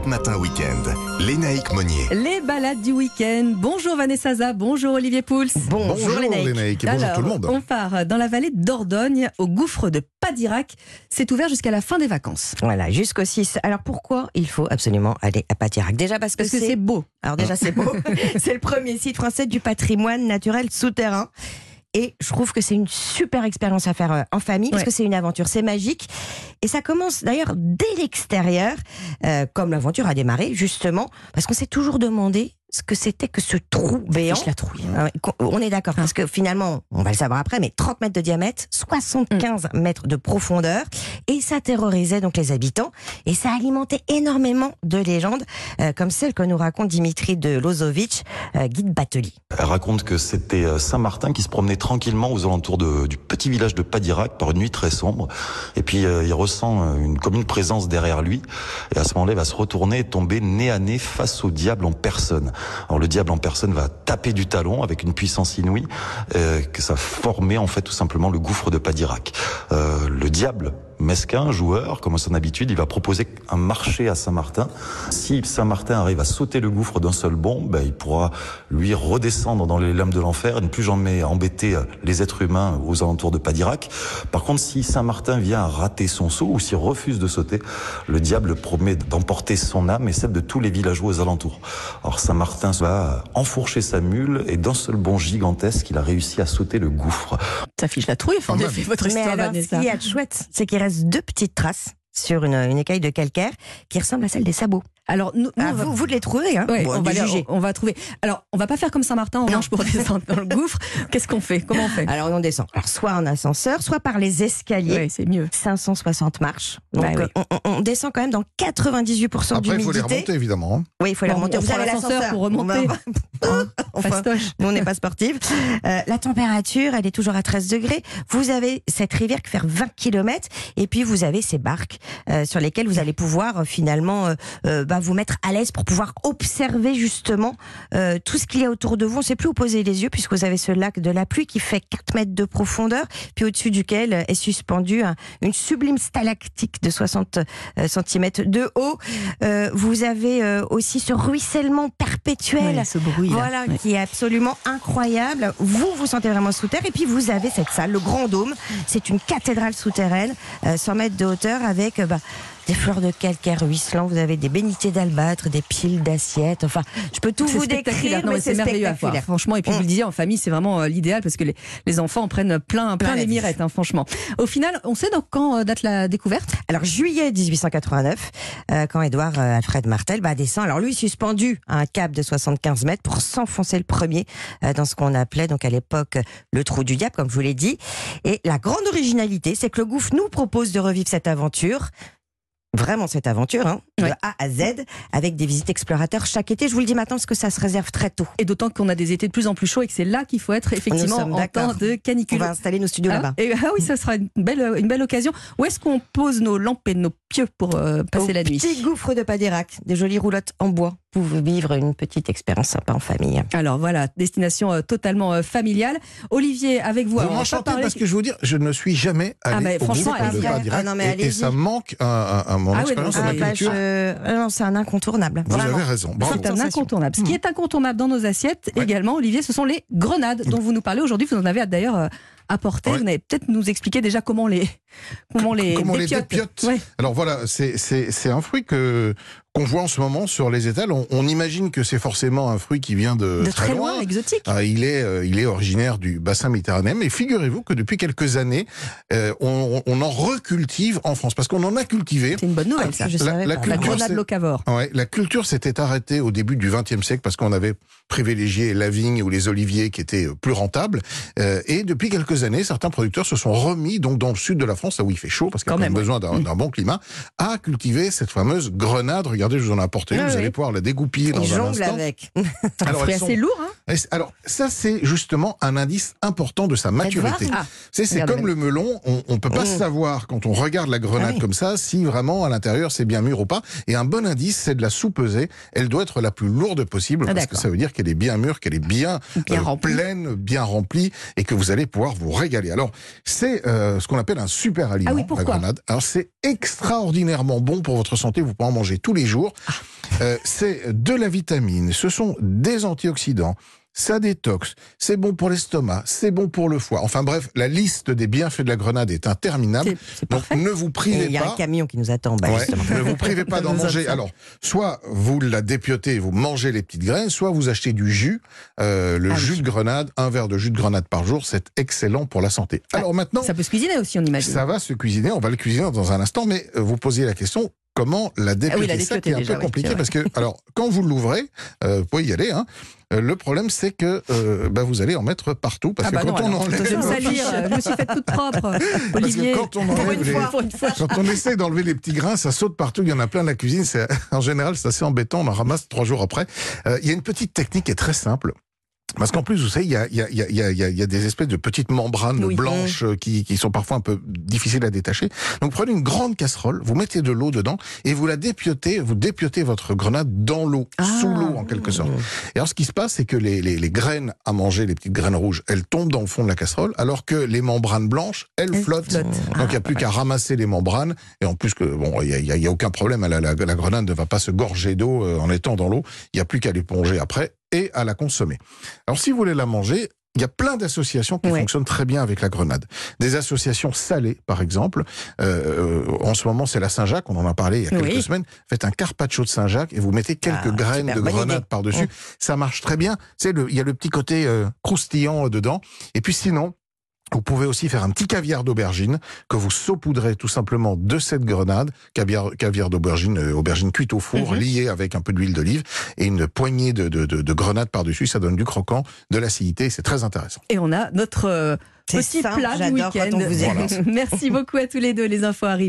Europe Matin Week-end. Lénaïque Monnier. Les balades du week-end. Bonjour Vanessa Zaza, bonjour Olivier Pouls. Bonjour, Bonjour Lénaïque. Lénaïque et bonjour Alors, tout le monde. on part dans la vallée d'Ordogne, au gouffre de Padirac. C'est ouvert jusqu'à la fin des vacances. Voilà, jusqu'au 6. Alors pourquoi il faut absolument aller à Patirac Déjà parce que c'est beau. Alors déjà c'est beau. c'est le premier site français du patrimoine naturel souterrain. Et je trouve que c'est une super expérience à faire euh, en famille parce que c'est une aventure, c'est magique. Et ça commence d'ailleurs dès l'extérieur, euh, comme l'aventure a démarré justement, parce qu'on s'est toujours demandé ce que c'était que ce trou béant. Je la trouille. Ah On est d'accord, parce que finalement, on va le savoir après, mais 30 mètres de diamètre, 75 mètres de profondeur, et ça terrorisait donc les habitants, et ça alimentait énormément de légendes, euh, comme celle que nous raconte Dimitri de Lozovic, euh, guide batelier. Elle raconte que c'était euh, Saint-Martin qui se promenait tranquillement aux alentours de- du petit village de Padirac par une nuit très sombre. Et puis euh, il ressent une, comme une présence derrière lui. Et à ce moment-là, il va se retourner et tomber nez à nez face au diable en personne. Le diable en personne va taper du talon avec une puissance inouïe euh, que ça formait en fait tout simplement le gouffre de Padirac. Euh, le diable mesquin, joueur, comme à son habitude, il va proposer un marché à Saint-Martin. Si Saint-Martin arrive à sauter le gouffre d'un seul bond, ben, il pourra lui redescendre dans les lames de l'enfer et ne plus jamais embêter euh, les êtres humains aux alentours de Padirac. Par contre, si Saint-Martin vient à rater son saut ou s'il refuse de sauter, le diable promet d'emporter son âme et celle de tous les villageois aux alentours. Alors Saint-Martin va enfourcher sa mule et d'un seul bond gigantesque, il a réussi à sauter le gouffre. Ça fiche la trouille, en Quand effet, votre Mais histoire, alors, ce Vanessa. qu'il y a de chouette, c'est qu'il deux petites traces sur une écaille de calcaire qui ressemble à celle des sabots. Alors, nous, nous, Ah, on va- vous, vous de les trouvez, hein Ouais, Bon, on, va juger. on va trouver. Alors, on va pas faire comme Saint-Martin en marche pour descendre dans le gouffre. Qu'est-ce qu'on fait? Comment on fait? Alors on descend. Alors soit en ascenseur, soit par les escaliers. Ouais, c'est mieux. 560 marches. Donc Bah oui. euh, on, on- on descend quand même dans 88% Après, il faut les remonter évidemment. hein. Oui, il faut les remonter. on Vous avez l'ascenseur pour remonter. On va- Enfin, Fastoche. nous, on n'est pas sportive. Euh, la température, elle est toujours à 13 degrés. Vous avez cette rivière qui fait 20 km. Et puis, vous avez ces barques euh, sur lesquelles vous allez pouvoir euh, finalement bah, vous mettre à l'aise pour pouvoir observer justement euh, tout ce qu'il y a autour de vous. On ne sait plus où poser les yeux puisque vous avez ce lac de la pluie qui fait 4 mètres de profondeur, puis au-dessus duquel est suspendu un- une sublime stalactique de 60 cm de haut. Euh, vous avez euh, aussi ce ruissellement perpétuel. Ouais, ce bruit. là. Voilà, Ouais. qui est absolument incroyable. Vous vous sentez vraiment sous terre. Et puis vous avez cette salle, le Grand Dôme. C'est une cathédrale souterraine, euh, 100 mètres de hauteur, avec euh, bah, des fleurs de calcaire ruisselant. Vous avez des bénités d'albâtre, des piles d'assiettes. Enfin, je peux tout vous décrire, Non, mais c'est merveilleux à voir. Franchement, et puis Mm. vous le disiez, en famille, c'est vraiment euh, l'idéal parce que les, les enfants en prennent plein, plein Plein les mirettes, hein, franchement. Au final, on sait donc quand euh, date la découverte? Alors juillet 1889, euh, quand Édouard Alfred Martel bah, descend, alors lui suspendu à un cap de 75 mètres pour s'enfoncer le premier dans ce qu'on appelait donc à l'époque le trou du diable, comme je vous l'ai dit. Et la grande originalité, c'est que le gouffre nous propose de revivre cette aventure. Vraiment cette aventure, hein, Ouais. de A à Z, avec des visites explorateurs chaque été. Je vous le dis maintenant parce que ça se réserve très tôt. Et d'autant qu'on a des étés de plus en plus chauds et que c'est là qu'il faut être effectivement en temps de On canicule. va installer nos studios Ah, là-bas. et- ah oui, ça sera une belle, une belle occasion. Où est-ce qu'on pose nos lampes et nos pieux pour euh, passer Au la nuit? Petit gouffre de Padirac, des jolies roulottes en bois. Pouvez vivre une petite expérience sympa en famille. Alors voilà, destination euh, totalement euh, familiale. Olivier, avec vous, Vous pas m'enchantez parce que je vous dire, je ne suis jamais allé Ah, mais au franchement, de allez-y. Padirac Ah non, mais et- ça manque à, à- à mon Ah oui, expérience ah, la culture. je- ah non, c'est un incontournable. Vous Vraiment. avez raison. C'est un incontournable. Ce qui est incontournable dans nos assiettes Ouais. également, Olivier, ce sont les grenades dont vous nous parlez aujourd'hui. Vous en avez d'ailleurs euh, apporté. Ouais. Vous allez peut-être nous expliquer déjà comment les comment les Comment les dépiotes. dépiotes. Ouais. Alors voilà, c'est c'est- c'est un fruit que qu'on voit en ce moment sur les étals. On, on imagine que c'est forcément un fruit qui vient de, De très loin, exotique. Ah, il est, euh, il est originaire du bassin méditerranéen, mais figurez-vous que depuis quelques années, euh, on, on en recultive en France, parce qu'on en a cultivé. C'est une bonne nouvelle, ça. Je La- savais la pas. La culture, grenade c'est- locavore. Ouais, la culture s'était arrêtée au début du XXe siècle parce qu'on avait privilégié la vigne ou les oliviers qui étaient euh, plus rentables. Euh, et depuis quelques années, certains producteurs se sont remis, donc dans le sud de la France, là où il fait chaud, parce qu'il y a Quand même besoin d'un d'un bon climat, à cultiver cette fameuse grenade. Regardez, je vous en ai apporté une. Ah vous oui. allez pouvoir la dégoupiller dans un instant. avec. Alors, sont- assez lourd, hein c'est- Alors, ça, c'est justement un indice important de sa maturité. Ah, C'est c'est comme le melon, on, on peut pas Mmh. savoir quand on regarde la grenade Ah oui. comme ça si vraiment à l'intérieur c'est bien mûr ou pas. Et un bon indice, c'est de la soupeser. Elle doit être la plus lourde possible parce que ça veut dire qu'elle est bien mûre, qu'elle est bien, Bien remplie. pleine, bien remplie et que vous allez pouvoir vous régaler. Alors, c'est euh, ce qu'on appelle un super aliment, Ah oui, la grenade. Alors, c'est extraordinairement bon pour votre santé. Vous pouvez en manger tous les jours. Euh, c'est de la vitamine, ce sont des antioxydants, ça détoxe, c'est bon pour l'estomac, c'est bon pour le foie. Enfin bref, la liste des bienfaits de la grenade est interminable. C'est- C'est Donc ne vous privez il y a pas. un camion qui nous attend, bah, Ouais, ne vous privez pas d'en manger. Alors, soit vous la dépiotez, vous mangez les petites graines, soit vous achetez du jus, euh, le Ah oui. jus de grenade, un verre de jus de grenade par jour, c'est excellent pour la santé. Alors maintenant, Ça peut se cuisiner aussi, on imagine. ça va se cuisiner, on va le cuisiner dans un instant, mais euh, vous posiez la question. Comment la dépioter Ah oui, la Ça dépioter qui est un peu compliqué parce que, alors, quand vous l'ouvrez, euh, vous pouvez y aller. Hein, le problème, c'est que euh, bah, vous allez en mettre partout parce Ah bah que non, quand on alors, enlève, je me salir, euh, je me suis faite toute propre. parce Olivier, que quand on pour enlève une les- fois, pour une fois. quand on essaie d'enlever les petits grains, ça saute partout. Il y en a plein dans la cuisine. En général, c'est assez embêtant. On en ramasse trois jours après. Euh, il y a une petite technique qui est très simple. Parce qu'en plus, vous savez, il y a, y, a, y, a, y, a, des espèces de petites membranes Oui. blanches euh, qui, qui sont parfois un peu difficiles à détacher. Donc prenez une grande casserole, vous mettez de l'eau dedans et vous la dépiotez, vous dépiotez votre grenade dans l'eau, Ah. sous l'eau en quelque sorte. Et alors ce qui se passe, c'est que les, les, les graines à manger, les petites graines rouges, elles tombent dans le fond de la casserole, alors que les membranes blanches, elles, Elles flottent. flottent. Donc Ah, il n'y a plus qu'à ramasser les membranes. Et en plus que bon, il y a, aucun problème. La, la, la grenade ne va pas se gorger d'eau euh, en étant dans l'eau. Il n'y a plus qu'à l'éponger après et à la consommer. Alors si vous voulez la manger. Il y a plein d'associations qui fonctionnent très bien avec la grenade. Des associations salées, par exemple. Euh, euh, en ce moment, c'est la Saint-Jacques. On en a parlé il y a quelques Oui. semaines. Faites un carpaccio de Saint-Jacques et vous mettez quelques Ah, graines super de grenade par-dessus. Ça marche très bien. C'est le, il y a le petit côté euh, croustillant euh, dedans. Et puis sinon, vous pouvez aussi faire un petit caviar d'aubergine que vous saupoudrez tout simplement de cette grenade, caviar, caviar d'aubergine, euh, aubergine cuite au four, Mhm. liée avec un peu d'huile d'olive et une poignée de, de, de, de grenade par-dessus. Ça donne du croquant, de l'acidité, c'est très intéressant. Et on a notre euh, petit simple, plat du week-end. Merci beaucoup à tous les deux. Les infos arrivent.